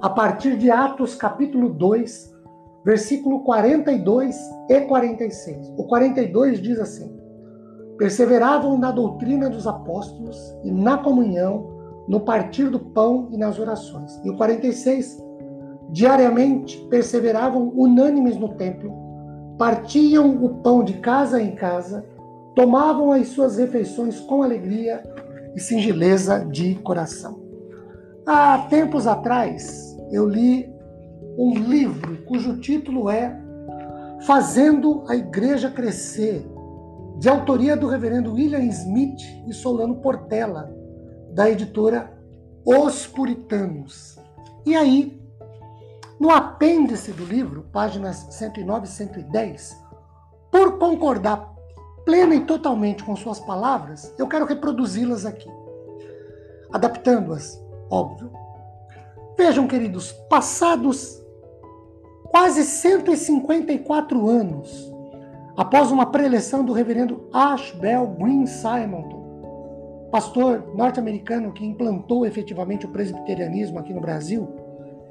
a partir de Atos capítulo 2, versículo 42 e 46. O 42 diz assim: Perseveravam na doutrina dos apóstolos e na comunhão, no partir do pão e nas orações. E o 46, diariamente perseveravam unânimes no templo, partiam o pão de casa em casa, tomavam as suas refeições com alegria e singeleza de coração. Há tempos atrás, eu li um livro cujo título é Fazendo a Igreja Crescer, de autoria do reverendo William Smith e Solano Portela, da editora Os Puritanos. E aí, no apêndice do livro, páginas 109 e 110, por concordar plena e totalmente com suas palavras, eu quero reproduzi-las aqui, adaptando-as, óbvio, Vejam, queridos, passados quase 154 anos após uma preleção do reverendo Ashbel Green Simonton, pastor norte-americano que implantou efetivamente o presbiterianismo aqui no Brasil,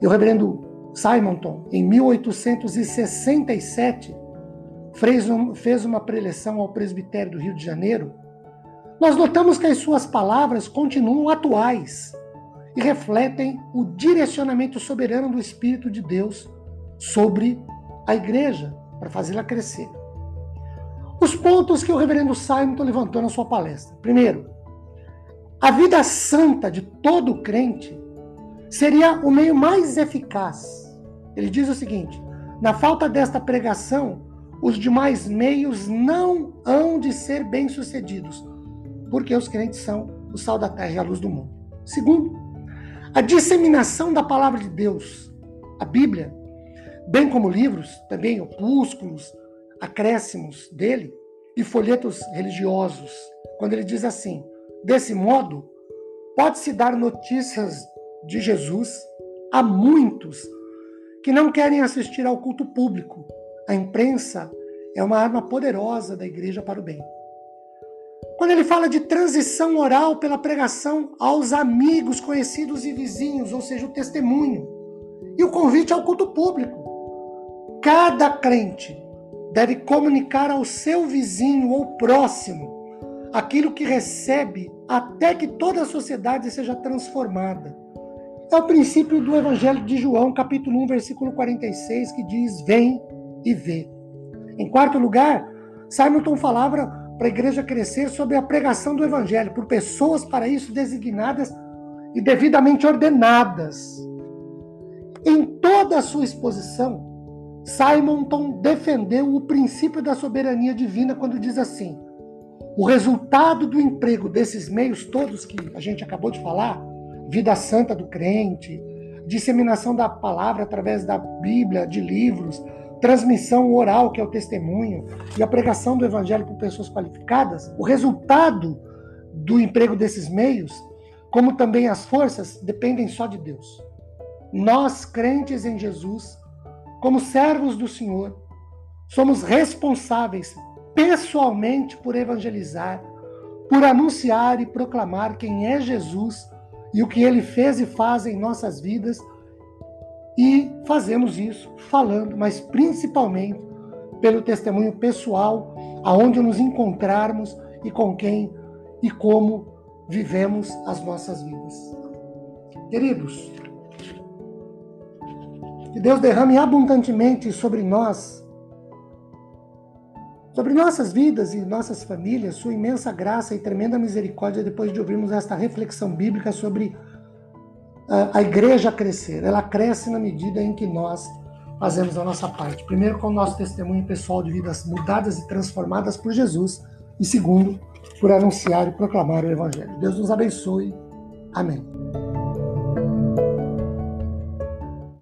e o reverendo Simonton, em 1867, fez uma preleção ao presbitério do Rio de Janeiro, nós notamos que as suas palavras continuam atuais e refletem o direcionamento soberano do Espírito de Deus sobre a igreja, para fazê-la crescer. Os pontos que o reverendo Simon levantou na sua palestra. Primeiro, a vida santa de todo crente seria o meio mais eficaz. Ele diz o seguinte: na falta desta pregação, os demais meios não hão de ser bem-sucedidos, porque os crentes são o sal da terra e a luz do mundo. Segundo, a disseminação da palavra de Deus, a Bíblia, bem como livros, também opúsculos, acréscimos dele e folhetos religiosos, quando ele diz assim: desse modo, pode-se dar notícias de Jesus a muitos que não querem assistir ao culto público. A imprensa é uma arma poderosa da igreja para o bem. Quando ele fala de transição oral pela pregação aos amigos, conhecidos e vizinhos, ou seja, o testemunho, e o convite ao culto público. Cada crente deve comunicar ao seu vizinho ou próximo aquilo que recebe até que toda a sociedade seja transformada. É o princípio do Evangelho de João, capítulo 1, versículo 46, que diz: Vem e vê. Em quarto lugar, Simonton falava para a igreja crescer sobre a pregação do evangelho por pessoas para isso designadas e devidamente ordenadas. Em toda a sua exposição, Simonton defendeu o princípio da soberania divina quando diz assim: o resultado do emprego desses meios todos que a gente acabou de falar, vida santa do crente, disseminação da palavra através da Bíblia, de livros, transmissão oral, que é o testemunho, e a pregação do evangelho por pessoas qualificadas, o resultado do emprego desses meios, como também as forças, dependem só de Deus. Nós, crentes em Jesus, como servos do Senhor, somos responsáveis pessoalmente por evangelizar, por anunciar e proclamar quem é Jesus e o que ele fez e faz em nossas vidas e fazemos isso falando, mas principalmente pelo testemunho pessoal, aonde nos encontrarmos e com quem e como vivemos as nossas vidas. Queridos, que Deus derrame abundantemente sobre nós, sobre nossas vidas e nossas famílias, sua imensa graça e tremenda misericórdia depois de ouvirmos esta reflexão bíblica sobre a igreja crescer. Ela cresce na medida em que nós fazemos a nossa parte. Primeiro, com o nosso testemunho pessoal de vidas mudadas e transformadas por Jesus. E segundo, por anunciar e proclamar o Evangelho. Deus nos abençoe. Amém.